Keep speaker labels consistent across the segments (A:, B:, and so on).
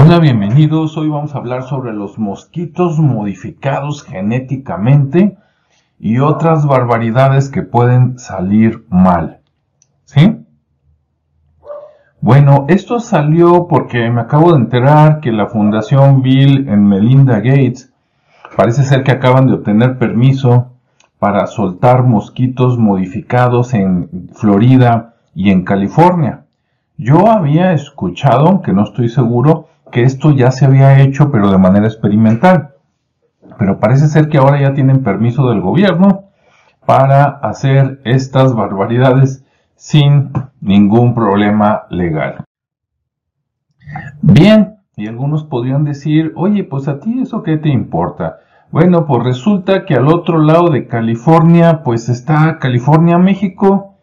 A: Hola, bienvenidos. Hoy vamos a hablar sobre los mosquitos modificados genéticamente y otras barbaridades que pueden salir mal. ¿Sí? Bueno, esto salió porque me acabo de enterar que la Fundación Bill en Melinda Gates parece ser que acaban de obtener permiso para soltar mosquitos modificados en Florida y en California. Yo había escuchado, aunque no estoy seguro, que esto ya se había hecho pero de manera experimental. Pero parece ser que ahora ya tienen permiso del gobierno para hacer estas barbaridades sin ningún problema legal. Bien, y algunos podrían decir, oye, pues a ti eso qué te importa. Bueno, pues resulta que al otro lado de California, pues está California, México,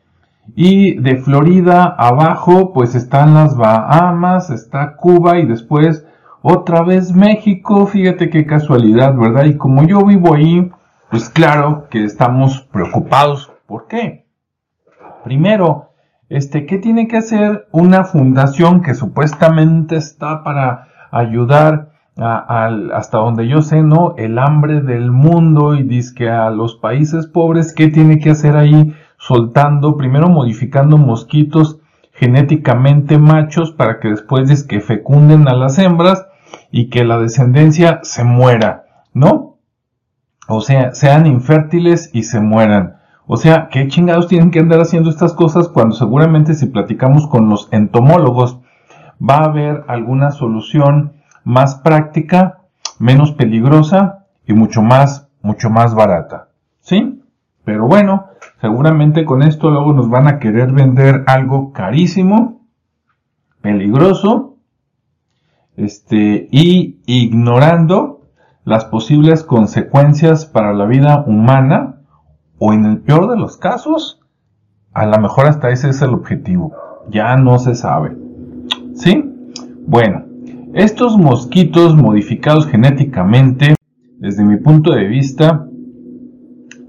A: y de Florida abajo, pues están las Bahamas, está Cuba y después otra vez México. Fíjate qué casualidad, ¿verdad? Y como yo vivo ahí, pues claro que estamos preocupados. ¿Por qué? Primero, este, ¿qué tiene que hacer una fundación que supuestamente está para ayudar a, hasta donde yo sé, ¿no? El hambre del mundo y dice que a los países pobres, ¿qué tiene que hacer ahí? Soltando, primero modificando mosquitos genéticamente machos para que después que fecunden a las hembras y que la descendencia se muera, ¿no? O sea, sean infértiles y se mueran. O sea, ¿qué chingados tienen que andar haciendo estas cosas cuando seguramente si platicamos con los entomólogos va a haber alguna solución más práctica, menos peligrosa y mucho más, mucho más barata? ¿Sí? Pero bueno, seguramente con esto luego nos van a querer vender algo carísimo, peligroso, este, y ignorando las posibles consecuencias para la vida humana, o en el peor de los casos, a lo mejor hasta ese es el objetivo. Ya no se sabe. ¿Sí? Bueno, estos mosquitos modificados genéticamente, desde mi punto de vista,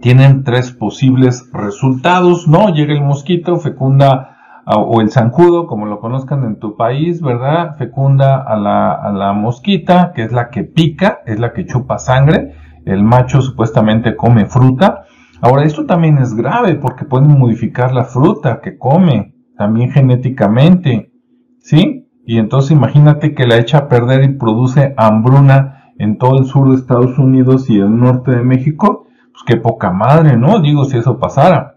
A: tienen tres posibles resultados, ¿no? Llega el mosquito, fecunda o el zancudo, como lo conozcan en tu país, ¿verdad? Fecunda a la, mosquita, que es la que pica, es la que chupa sangre. El macho supuestamente come fruta. Ahora, esto también es grave porque pueden modificar la fruta que come, también genéticamente, ¿sí? Y entonces imagínate que la echa a perder y produce hambruna en todo el sur de Estados Unidos y el norte de México pues qué poca madre, ¿no? Digo, si eso pasara.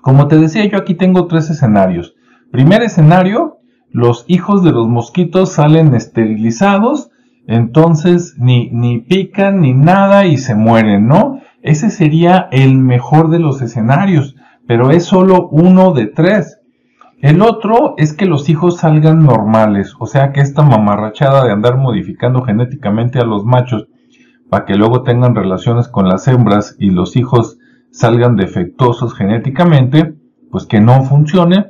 A: Como te decía, yo aquí tengo tres escenarios. Primer escenario, los hijos de los mosquitos salen esterilizados, entonces ni, ni pican ni nada y se mueren, ¿no? Ese sería el mejor de los escenarios, pero es solo uno de tres. El otro es que los hijos salgan normales, o sea que esta mamarrachada de andar modificando genéticamente a los machos para que luego tengan relaciones con las hembras y los hijos salgan defectuosos genéticamente, pues que no funcione.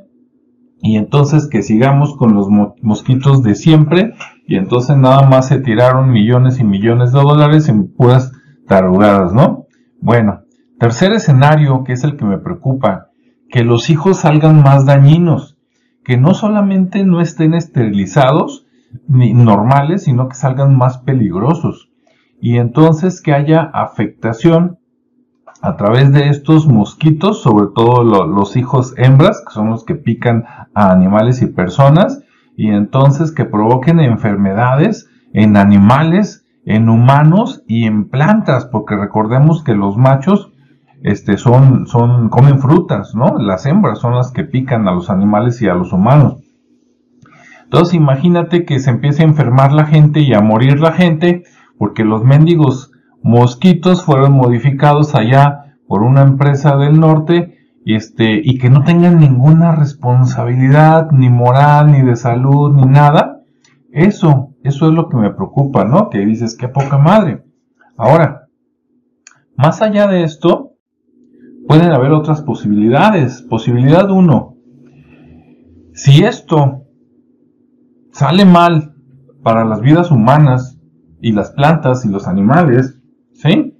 A: Y entonces que sigamos con los mosquitos de siempre. Y entonces nada más se tiraron millones y millones de dólares en puras tarugadas, ¿no? Bueno, tercer escenario que es el que me preocupa, que los hijos salgan más dañinos, que no solamente no estén esterilizados ni normales, sino que salgan más peligrosos y entonces que haya afectación a través de estos mosquitos, sobre todo los hijos hembras, que son los que pican a animales y personas, y entonces que provoquen enfermedades en animales, en humanos y en plantas, porque recordemos que los machos este, son, son, comen frutas, ¿no? Las hembras son las que pican a los animales y a los humanos. Entonces imagínate que se empiece a enfermar la gente y a morir la gente, porque los mendigos mosquitos fueron modificados allá por una empresa del norte y este y que no tengan ninguna responsabilidad ni moral ni de salud ni nada. Eso eso es lo que me preocupa no que dices qué poca madre ahora más allá de esto pueden haber otras posibilidades. Posibilidad uno si esto sale mal para las vidas humanas y las plantas y los animales, ¿sí?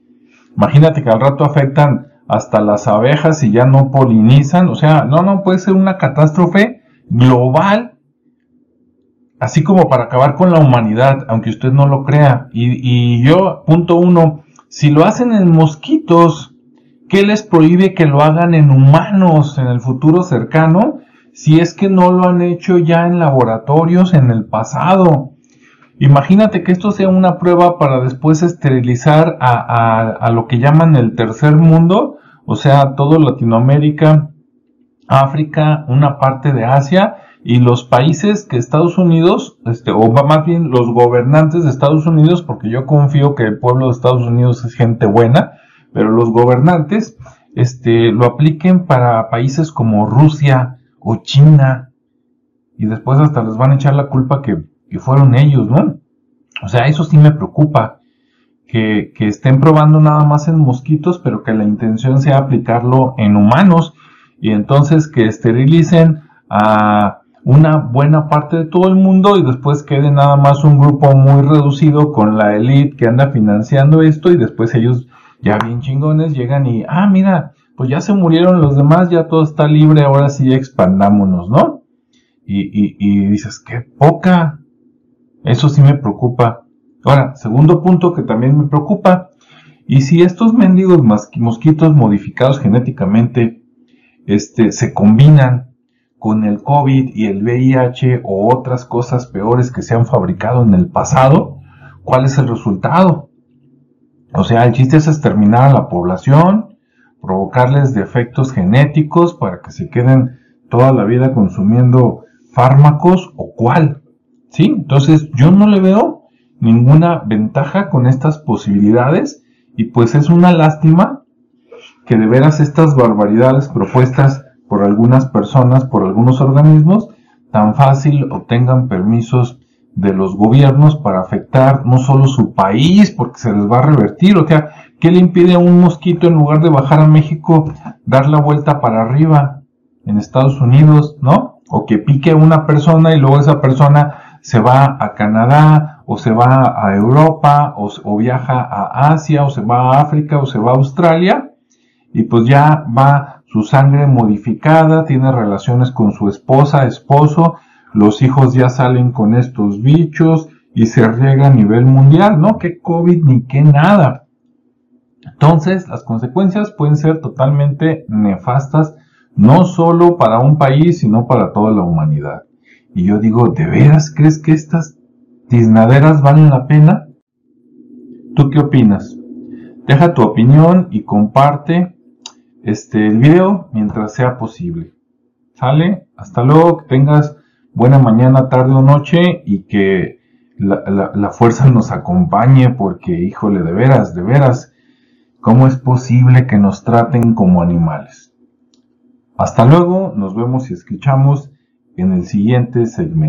A: Imagínate que al rato afectan hasta las abejas y ya no polinizan, o sea, no, no puede ser una catástrofe global así como para acabar con la humanidad, aunque usted no lo crea. Y, y yo, punto uno, si lo hacen en mosquitos, ¿qué les prohíbe que lo hagan en humanos en el futuro cercano? Si es que no lo han hecho ya en laboratorios en el pasado. Imagínate que esto sea una prueba para después esterilizar a, lo que llaman el tercer mundo, o sea, todo Latinoamérica, África, una parte de Asia y los países que Estados Unidos, este, o más bien los gobernantes de Estados Unidos, porque yo confío que el pueblo de Estados Unidos es gente buena, pero los gobernantes, este, lo apliquen para países como Rusia o China, y después hasta les van a echar la culpa que, que fueron ellos, ¿no? O sea, eso sí me preocupa, que, que estén probando nada más en mosquitos, pero que la intención sea aplicarlo en humanos, y entonces que esterilicen a una buena parte de todo el mundo y después quede nada más un grupo muy reducido con la elite que anda financiando esto y después ellos ya bien chingones llegan y, ah, mira, pues ya se murieron los demás, ya todo está libre, ahora sí expandámonos, ¿no? Y, y, y dices, qué poca. Eso sí me preocupa. Ahora, segundo punto que también me preocupa, y si estos mendigos mosquitos modificados genéticamente este, se combinan con el COVID y el VIH o otras cosas peores que se han fabricado en el pasado, ¿cuál es el resultado? O sea, el chiste es exterminar a la población, provocarles defectos genéticos para que se queden toda la vida consumiendo fármacos o cuál. ¿Sí? Entonces yo no le veo ninguna ventaja con estas posibilidades y pues es una lástima que de veras estas barbaridades propuestas por algunas personas, por algunos organismos, tan fácil obtengan permisos de los gobiernos para afectar no solo su país, porque se les va a revertir, o sea, ¿qué le impide a un mosquito en lugar de bajar a México dar la vuelta para arriba en Estados Unidos, ¿no? O que pique a una persona y luego esa persona se va a Canadá o se va a Europa o, viaja a Asia o se va a África o se va a Australia y pues ya va su sangre modificada, tiene relaciones con su esposa, esposo, los hijos ya salen con estos bichos y se riega a nivel mundial, ¿no? Que COVID ni que nada. Entonces, las consecuencias pueden ser totalmente nefastas, no solo para un país, sino para toda la humanidad. Y yo digo, ¿de veras crees que estas tiznaderas valen la pena? ¿Tú qué opinas? Deja tu opinión y comparte este, el video mientras sea posible. ¿Sale? Hasta luego, que tengas buena mañana, tarde o noche y que la, la fuerza nos acompañe porque, híjole, de veras, de veras, ¿cómo es posible que nos traten como animales? Hasta luego, nos vemos y escuchamos en el siguiente segmento.